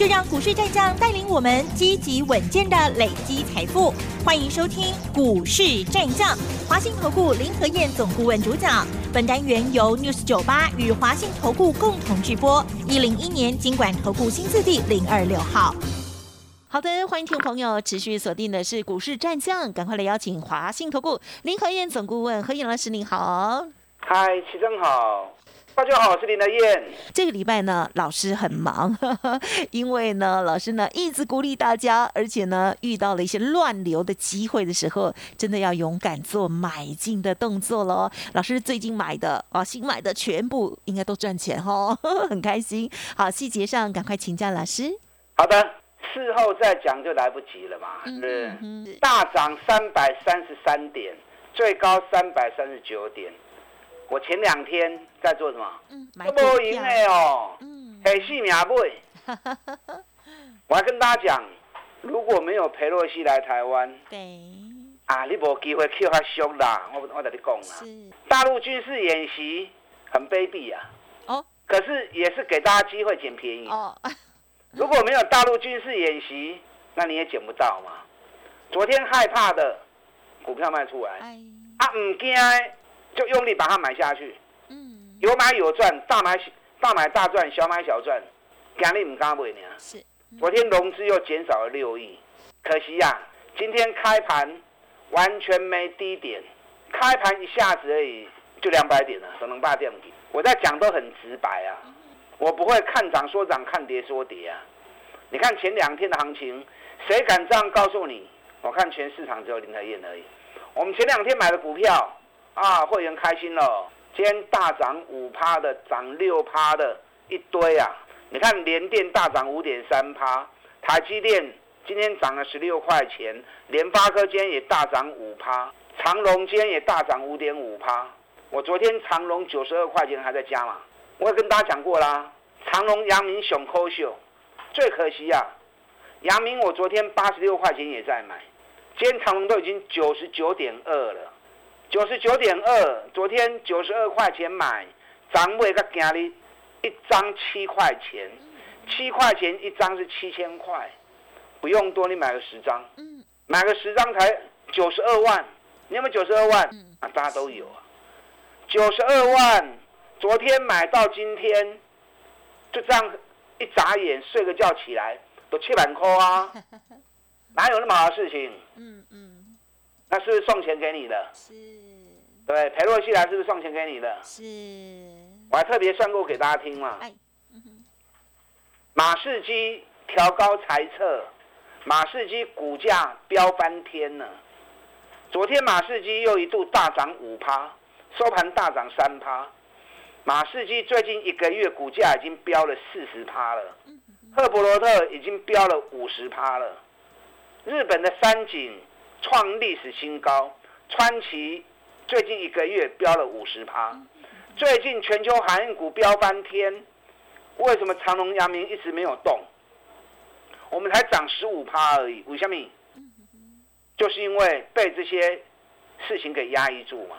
就让股市战将带领我们积极稳健的累积财富。欢迎收听股市战将，华信投顾林和燕总顾问主讲。本单元由 News 九八与华信投顾共同制播。一零一年经管投顾新字第零二六号。好的，欢迎听众朋友持续锁定的是股市战将，赶快来邀请华信投顾林和燕总顾问何燕老师，您好。嗨，齐正好。大家好，我是林德燕。这个礼拜呢，老师很忙，因为呢，老师呢一直鼓励大家，而且呢，遇到了一些乱流的机会的时候，真的要勇敢做买进的动作喽。老师最近买的啊，新买的全部应该都赚钱哦，很开心。好，细节上赶快请教老师。好的，事后再讲就来不及了嘛。嗯，大涨三百三十三点，最高三百三十九点。我前两天在做什么？嗯，买股票。哦，嗯，很细苗背。我还跟大家讲，如果没有裴洛西来台湾，对，啊，你无机会去他凶啦。我我跟你讲啦，大陆军事演习很卑鄙啊。哦。可是也是给大家机会捡便宜。哦。如果没有大陆军事演习，那你也捡不到嘛。昨天害怕的股票卖出来，啊，唔惊。就用力把它买下去，嗯，有买有赚，大买大买大赚，小买小赚，今日唔敢买呢。是，昨天融资又减少了六亿，可惜呀，今天开盘完全没低点，开盘一下子而已就两百点了，可能八点底。我在讲都很直白啊，我不会看涨说涨，看跌说跌啊。你看前两天的行情，谁敢这样告诉你？我看全市场只有林德燕而已。我们前两天买的股票。啊，会员开心了！今天大涨五趴的，涨六趴的一堆啊！你看联电大涨五点三趴，台积电今天涨了十六块钱，联发科今天也大涨五趴，长隆今天也大涨五点五趴。我昨天长隆九十二块钱还在加嘛？我也跟大家讲过啦，长隆、阳明、熊科秀，最可惜啊！阳明我昨天八十六块钱也在买，今天长隆都已经九十九点二了。九十九点二，昨天九十二块钱买，涨尾个今日一张七块钱，七块钱一张是七千块，不用多，你买个十张，买个十张才九十二万，你有没有九十二万？啊，大家都有啊，九十二万，昨天买到今天，就这样一眨眼睡个觉起来都七万块啊，哪有那么好的事情？嗯嗯。那是不是送钱给你的？是，对，裴洛西来是不是送钱给你的？是，我还特别算过给大家听嘛。哎，马士基调高财测，马士基股价飙翻天了。昨天马士基又一度大涨五趴，收盘大涨三趴。马士基最近一个月股价已经飙了四十趴了，赫伯罗特已经飙了五十趴了，日本的三井。创历史新高，川崎最近一个月飙了五十趴，最近全球航运股飙翻天，为什么长隆、阳明一直没有动？我们才涨十五趴而已，为什么？就是因为被这些事情给压抑住嘛。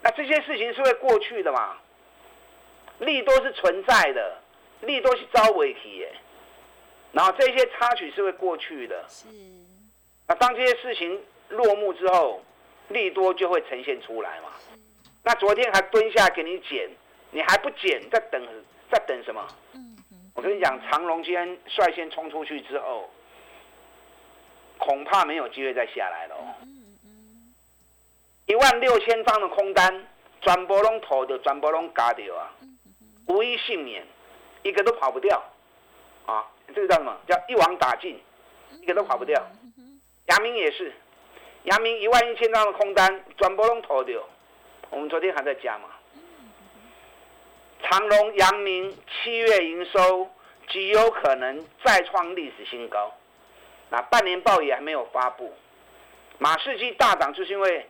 那这些事情是会过去的嘛？利多是存在的，利多是招尾提耶，然后这些插曲是会过去的。是。那当这些事情落幕之后，利多就会呈现出来嘛？那昨天还蹲下给你减，你还不减，在等，在等什么？我跟你讲，长龙今天率先冲出去之后，恐怕没有机会再下来了。一万六千张的空单，全部拢投掉，全部拢嘎掉啊！无一幸免，一个都跑不掉啊！这个叫什么？叫一网打尽，一个都跑不掉。阳明也是，阳明一万一千张的空单，转波拢投掉。我们昨天还在加嘛。长隆、阳明七月营收极有可能再创历史新高。那半年报也还没有发布。马士基大涨就是因为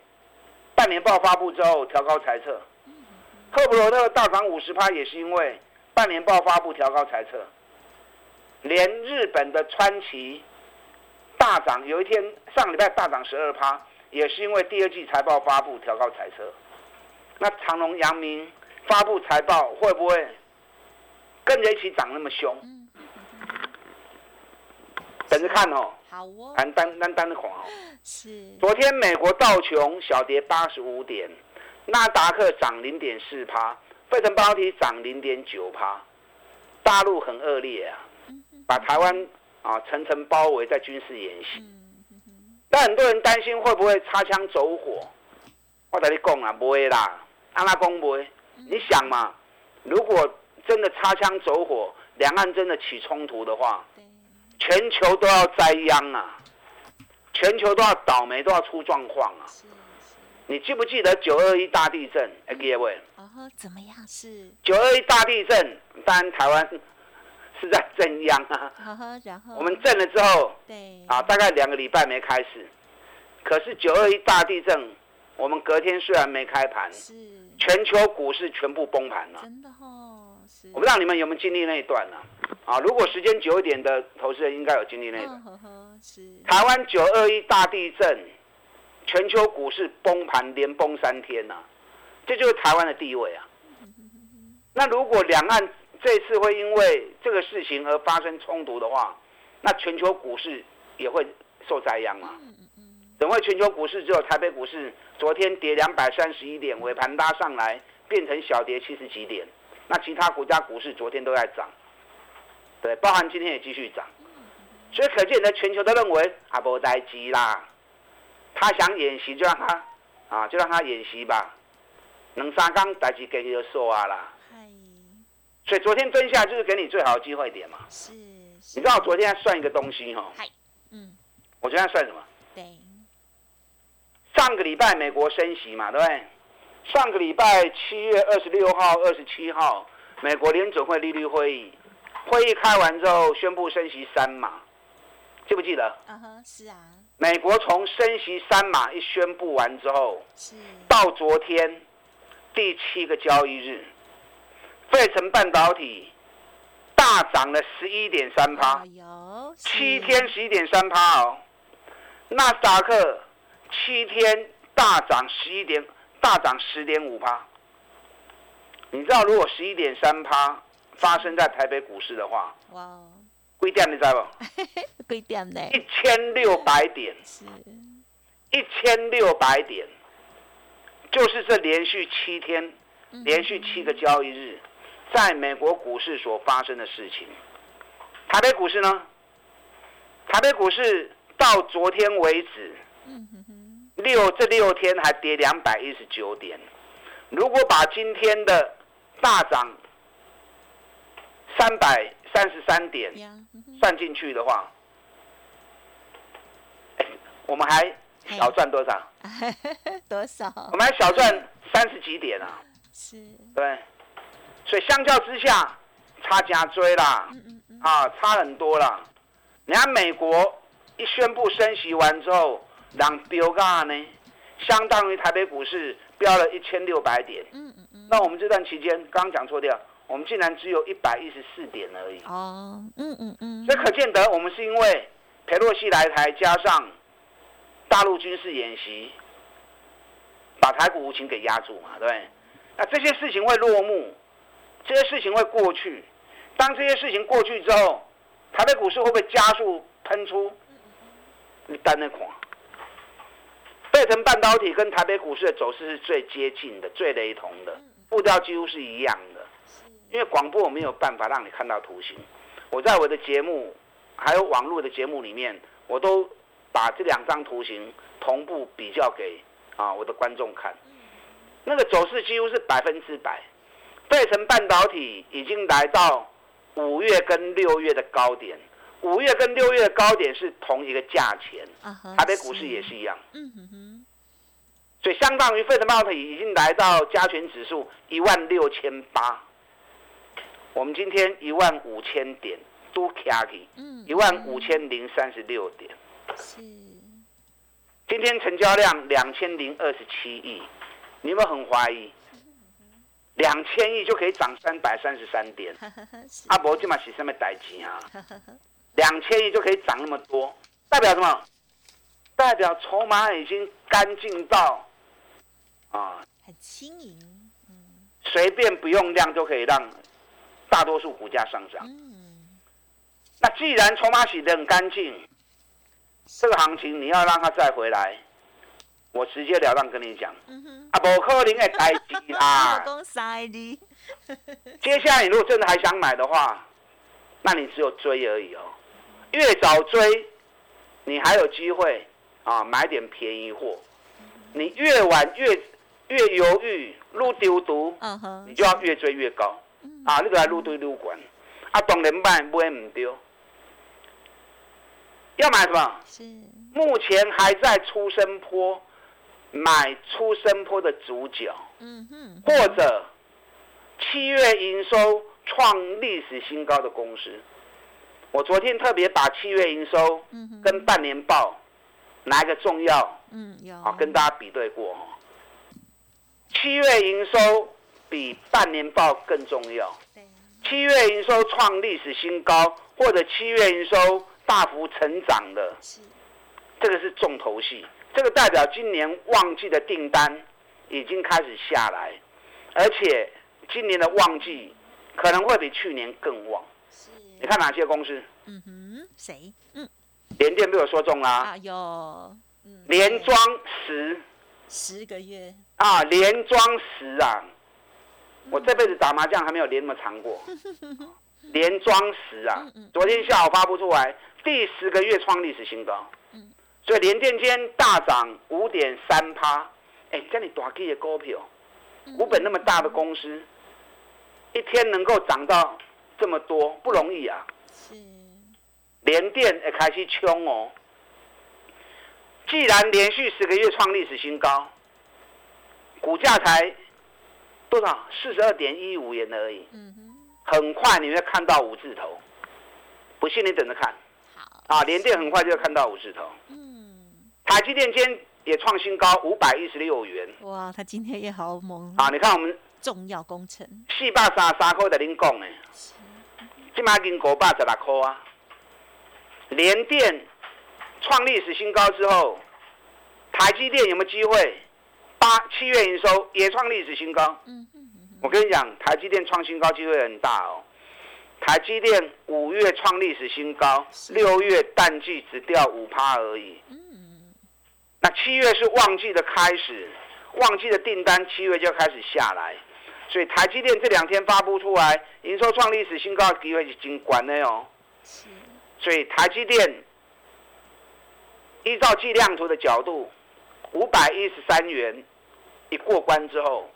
半年报发布之后调高猜测。赫普罗特大涨五十趴也是因为半年报发布调高财测，连日本的川崎大涨，有一天上礼拜大涨十二趴，也是因为第二季财报发布调高财测。那长隆、阳明发布财报会不会跟着一起涨那么凶？等着看哦。好哦。单单单单的狂哦。是。昨天美国道琼小跌八十五点，纳达克涨零点四趴，费城半导体涨零点九趴。大陆很恶劣啊，把台湾啊层层包围在军事演习。但很多人担心会不会擦枪走火？我跟你讲啊，不会啦。阿拉公不会。你想嘛，如果真的擦枪走火，两岸真的起冲突的话。全球都要栽殃啊！全球都要倒霉，都要出状况啊！你记不记得九二一大地震？哎，各位，哦，怎么样？是九二一大地震，当然台湾是在 震央啊。然后我们震了之后，对啊，大概两个礼拜没开始。可是九二一大地震，我们隔天虽然没开盘，是全球股市全部崩盘了。真的哦，是。我不知道你们有没有经历那一段呢？啊，如果时间久一点的投资人应该有经历那个。台湾九二一大地震，全球股市崩盘连崩三天呐，这就是台湾的地位啊。那如果两岸这次会因为这个事情而发生冲突的话，那全球股市也会受灾殃啊。等会全球股市只有台北股市昨天跌两百三十一点，尾盘拉上来变成小跌七十几点，那其他国家股市昨天都在涨。对，包含今天也继续涨，所以可见的全球都认为阿波待机啦，他想演习就让他啊，就让他演习吧，能三缸待机给你就说啊啦。所以昨天蹲下就是给你最好的机会点嘛。是。你知道我昨天算一个东西哈？嗯。我昨天算什么？对。上个礼拜美国升息嘛，对不对？上个礼拜七月二十六号、二十七号，美国联准会利率会议。会议开完之后，宣布升息三码，记不记得？嗯哼，是啊。美国从升息三码一宣布完之后，是到昨天第七个交易日，费城半导体大涨了十一点三趴，有七天十一点三趴哦。纳斯达克七天大涨十一点，大涨十点五趴。你知道如果十一点三趴？发生在台北股市的话，哇，贵点你知道不？贵点呢？一千六百点，是，一千六百点，就是这连续七天，连续七个交易日，在美国股市所发生的事情。台北股市呢？台北股市到昨天为止，六这六天还跌两百一十九点。如果把今天的大涨，三百三十三点算进去的话，我们还小赚多少？多少？我们还小赚三十几点啊！是，对，所以相较之下，差加追啦，啊，差很多啦。你看美国一宣布升息完之后，让标价呢，相当于台北股市飙了一千六百点。嗯嗯嗯。那我们这段期间，刚刚讲错掉。我们竟然只有一百一十四点而已。哦，嗯嗯嗯。所以可见得，我们是因为佩洛西来台，加上大陆军事演习，把台股无情给压住嘛，对不对？那这些事情会落幕，这些事情会过去。当这些事情过去之后，台北股市会不会加速喷出？你单那款，贝腾半导体跟台北股市的走势是最接近的、最雷同的，步调几乎是一样的。因为广播我没有办法让你看到图形，我在我的节目还有网络的节目里面，我都把这两张图形同步比较给啊我的观众看。那个走势几乎是百分之百。费城半导体已经来到五月跟六月的高点，五月跟六月的高点是同一个价钱，台北股市也是一样。嗯哼哼。所以相当于费城半导体已经来到加权指数一万六千八。我们今天一万五千点都卡起，一万五千零三十六点。是。今天成交量两千零二十七亿，你有没有很怀疑？两千亿就可以涨三百三十三点。阿伯今嘛是什么代志啊？两千亿就可以涨那么多，代表什么？代表筹码已经干净到啊，很轻盈，随便不用量就可以让大多数股价上涨。那既然筹码洗得很干净，这个行情你要让它再回来，我直截了当跟你讲，啊，不可能会代志啦。接下来你如果真的还想买的话，那你只有追而已哦。越早追，你还有机会啊买点便宜货。你越晚越越犹豫，路丢毒，你就要越追越高。啊，你个来路堆路管，啊，当然买买唔丢。要买什么？是目前还在出生坡，买出生坡的主角。嗯哼。或者七月营收创历史新高的公司，我昨天特别把七月营收跟半年报哪一个重要？嗯，有。啊，跟大家比对过。七月营收比半年报更重要。七月营收创历史新高，或者七月营收。大幅成长的，这个是重头戏，这个代表今年旺季的订单已经开始下来，而且今年的旺季可能会比去年更旺。你看哪些公司？嗯哼，谁？嗯，联电被我说中啦。啊，有。连装十十个月啊，连装十啊！我这辈子打麻将还没有连那么长过。连装十啊！昨天下午发布出来。第十个月创历史新高，所以联电间大涨五点三趴。哎，这你大基的股票，股本那么大的公司，一天能够涨到这么多，不容易啊。是，联电也开始冲哦。既然连续十个月创历史新高，股价才多少？四十二点一五元而已。嗯很快你会看到五字头，不信你等着看。啊，联电很快就要看到五字头。嗯，台积电今天也创新高五百一十六元。哇，它今天也好猛。啊，你看我们重要工程。四百三三块的您讲呢？今嘛已经五百十六块啊。联电创历史新高之后，台积电有没有机会？八七月营收也创历史新高。嗯嗯嗯。我跟你讲，台积电创新高机会很大哦。台积电五月创历史新高，六月淡季只掉五趴而已。嗯，那七月是旺季的开始，旺季的订单七月就开始下来，所以台积电这两天发布出来，营收创历史新高的机会已经关了哦。所以台积电依照计量图的角度，五百一十三元一过关之后，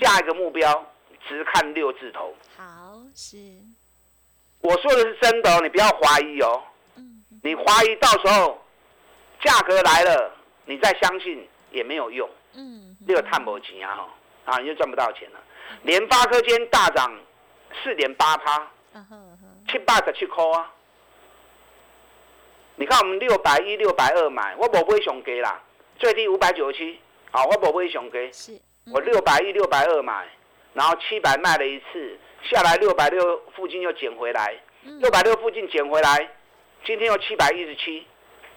下一个目标只看六字头。好，是。我说的是真的哦，你不要怀疑哦。你怀疑到时候价格来了，你再相信也没有用。嗯，这个探博钱啊，哈，啊，你就赚不到钱了。联发科今天大涨四点八趴，七八十七块啊。你看我们六百一、六百二买，我不会熊给啦，最低五百九十七，好，我不会熊给。是，我六百一、六百二买，然后七百卖了一次。下来六百六附近又捡回来，六百六附近捡回来，今天又七百一十七，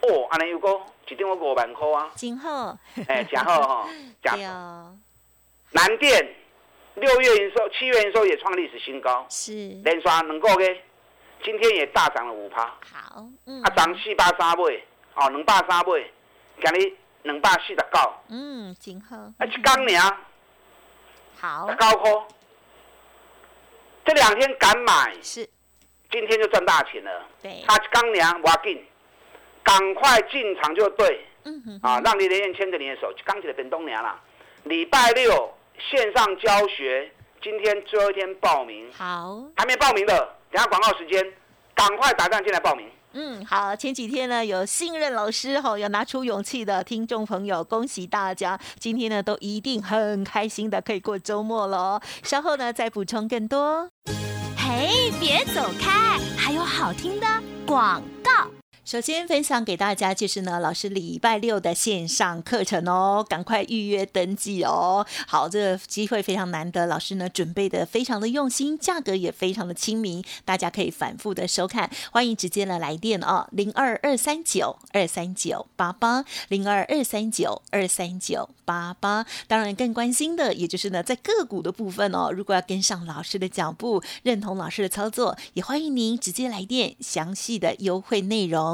哦，安尼又个一定我五万块啊，真好，哎，真好 哈，真南电六月营收、七月营收也创历史新高，是。连刷两个月，今天也大涨了五趴，好，嗯，啊涨四百三倍，哦，两百三倍，今日两百四十九，嗯，真好，啊一刚年，好，高科。这两天敢买是，今天就赚大钱了。对，他刚凉挖进，赶快进场就对。嗯哼，啊，让你连连牵着你的手，刚起来变冬娘了。礼拜六线上教学，今天最后一天报名。好，还没报名的，等下广告时间，赶快打电进来报名。嗯，好，前几天呢有信任老师哈，有拿出勇气的听众朋友，恭喜大家，今天呢都一定很开心的可以过周末了。稍后呢再补充更多。嘿，别走开，还有好听的广告。首先分享给大家就是呢，老师礼拜六的线上课程哦，赶快预约登记哦。好，这个机会非常难得，老师呢准备的非常的用心，价格也非常的亲民，大家可以反复的收看。欢迎直接的来电哦，零二二三九二三九八八零二二三九二三九八八。当然更关心的，也就是呢在个股的部分哦，如果要跟上老师的脚步，认同老师的操作，也欢迎您直接来电，详细的优惠内容。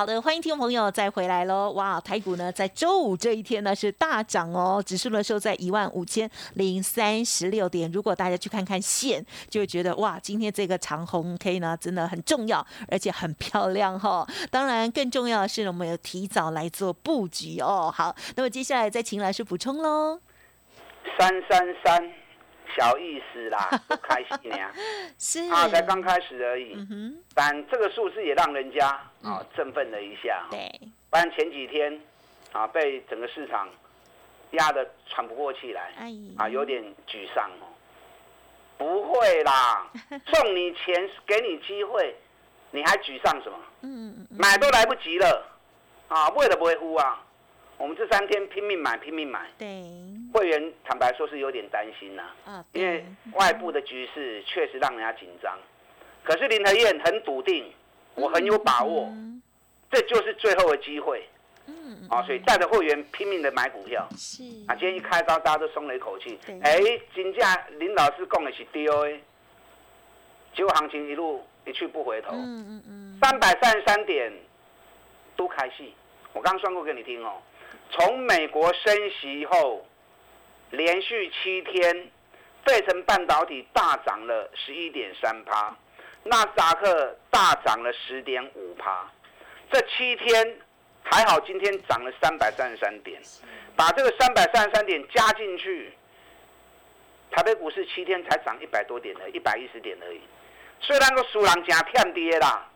好的，欢迎听众朋友再回来喽！哇，台股呢在周五这一天呢是大涨哦，指数呢收在一万五千零三十六点。如果大家去看看线，就会觉得哇，今天这个长红 K 呢真的很重要，而且很漂亮哈。当然，更重要的是我们有提早来做布局哦。好，那么接下来再请老师补充喽。三三三。小意思啦，不开心呀，是啊，才刚开始而已。但这个数字也让人家啊振奋了一下。对，不然前几天啊被整个市场压得喘不过气来，啊有点沮丧哦。不会啦，送你钱给你机会，你还沮丧什么？嗯买都来不及了啊，为了不会呼啊。我们这三天拼命买，拼命买。对，会员坦白说是有点担心呐，啊，因为外部的局势确实让人家紧张。可是林和燕很笃定，我很有把握，这就是最后的机会。嗯，啊，所以带着会员拼命的买股票。是啊，今天一开高，大家都松了一口气。哎，金价林老师讲的是 DOA，结果行情一路一去不回头。嗯嗯嗯，三百三十三点都开戏，我刚刚算过给你听哦。从美国升息后，连续七天，费城半导体大涨了十一点三趴，纳斯达克大涨了十点五趴。这七天还好，今天涨了三百三十三点，把这个三百三十三点加进去，台北股市七天才涨一百多点的，一百一十点而已。虽然个输人加骗跌啦。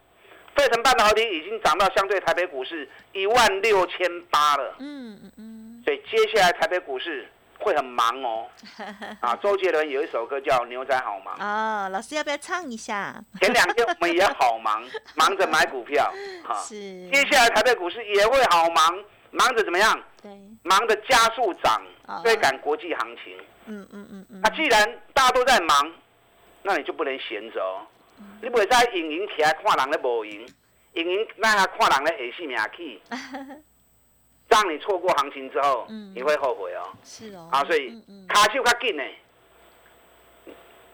费城半导体已经涨到相对台北股市一万六千八了。嗯嗯嗯。所以接下来台北股市会很忙哦。啊，周杰伦有一首歌叫《牛仔好忙》。哦，老师要不要唱一下？前两天我们也好忙，忙着买股票。是。接下来台北股市也会好忙，忙着怎么样？对。忙着加速涨，追赶国际行情。嗯嗯嗯嗯。那既然大家都在忙，那你就不能闲着哦。你袂使盈盈起来看人咧无赢，盈盈那下看人咧下死命去，让你错过行情之后，你会后悔哦。是哦。啊，所以卡就较紧呢。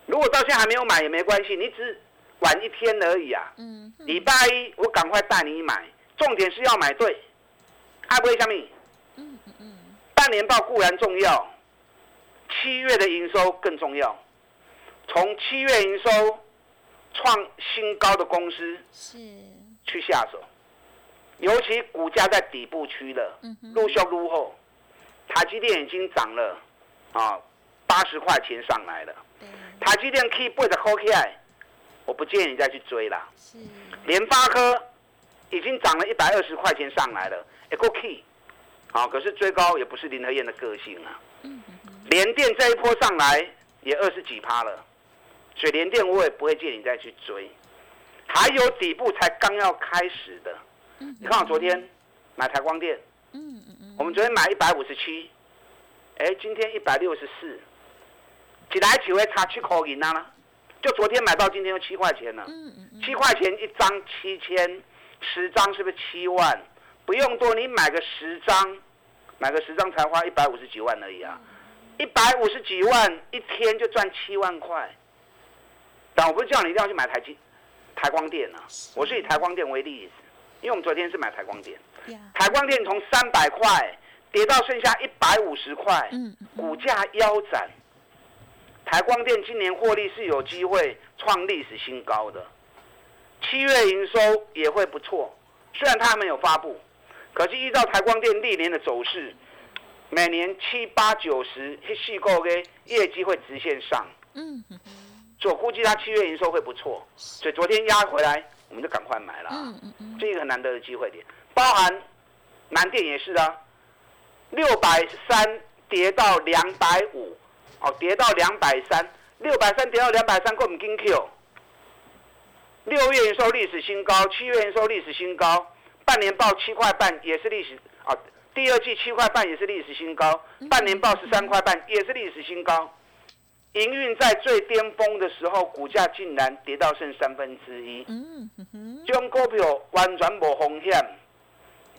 如果到现在还没有买也没关系，你只晚一天而已啊。嗯。礼拜一我赶快带你买，重点是要买对。爱不会虾米？嗯嗯嗯。半年报固然重要，七月的营收更重要。从七月营收。创新高的公司是去下手，尤其股价在底部区了，入销入后，台积电已经涨了啊八十块钱上来了。台积电可以背着 hold 起来，我不建议你再去追了。是，联发科已经涨了一百二十块钱上来了，也够 key。好，可是追高也不是林和燕的个性啊。嗯联电这一波上来也二十几趴了。水莲电我也不会建议你再去追，还有底部才刚要开始的。你看我昨天买台光电，嗯嗯嗯，我们昨天买一百五十七，哎，今天一百六十四，几来几回差七块银啊？就昨天买到今天又七块钱了，嗯嗯七块钱一张七千，十张是不是七万？不用多，你买个十张，买个十张才花一百五十几万而已啊！一百五十几万一天就赚七万块。但我不是叫你一定要去买台积、台光电啊，我是以台光电为例子，因为我们昨天是买台光电，台光电从三百块跌到剩下一百五十块，股价腰斩，台光电今年获利是有机会创历史新高的，七月营收也会不错。虽然它还没有发布，可是依照台光电历年的走势，每年七八九十细购的业绩会直线上。嗯，所以我估计它七月营收会不错，所以昨天压回来，我们就赶快买了。嗯嗯嗯，这一个很难得的机会点，包含南电也是啊，六百三跌到两百五，哦，跌到两百三，六百三跌到两百三，够唔紧 Q。六月营收历史新高，七月营收历史新高，半年报七块半也是历史啊，第二季七块半也是历史新高，半年报十三块半也是历史新高。营运在最巅峰的时候，股价竟然跌到剩三分之一。嗯哼，这种股票完全无风险，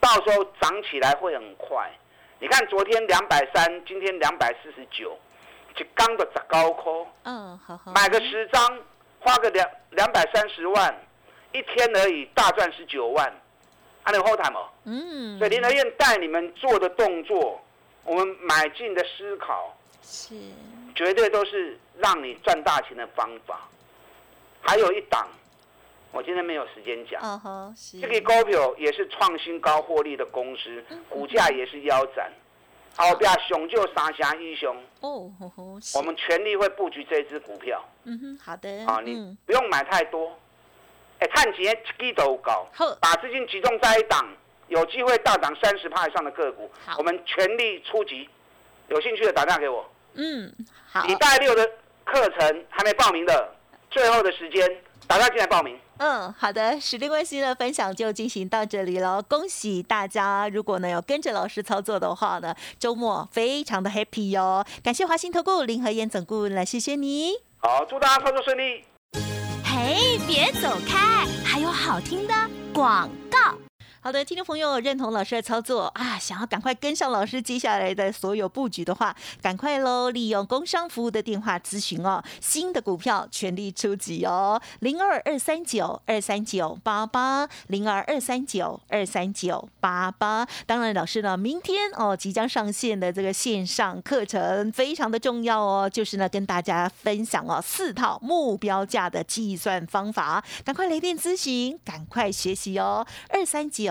到时候涨起来会很快。你看昨天两百三，今天两百四十九，就刚的砸高科。嗯，好好。买个十张，花个两两百三十万，一天而已，大赚十九万。还有后台吗？嗯。所以林德燕带你们做的动作，我们买进的思考是。绝对都是让你赚大钱的方法。还有一档，我今天没有时间讲。这个股票也是创新高获利的公司，股价也是腰斩。好，不要雄就三峡英雄。哦，我们全力会布局这支股票。嗯哼，好的。啊，你不用买太多。哎，看钱基都高，把资金集中在一档，有机会大涨三十趴以上的个股，我们全力出击。有兴趣的打电话给我。嗯，好。礼拜六的课程还没报名的，最后的时间，打家进来报名。嗯，好的，时间关系的分享就进行到这里了。恭喜大家，如果呢有跟着老师操作的话呢，周末非常的 happy 哟。感谢华兴投顾林和燕总顾问来，谢谢你。好，祝大家操作顺利。嘿，别走开，还有好听的广告。好的，听众朋友认同老师的操作啊，想要赶快跟上老师接下来的所有布局的话，赶快喽！利用工商服务的电话咨询哦，新的股票全力出击哦，零二二三九二三九八八零二二三九二三九八八。当然，老师呢，明天哦即将上线的这个线上课程非常的重要哦，就是呢跟大家分享哦四套目标价的计算方法，赶快来电咨询，赶快学习哦，二三九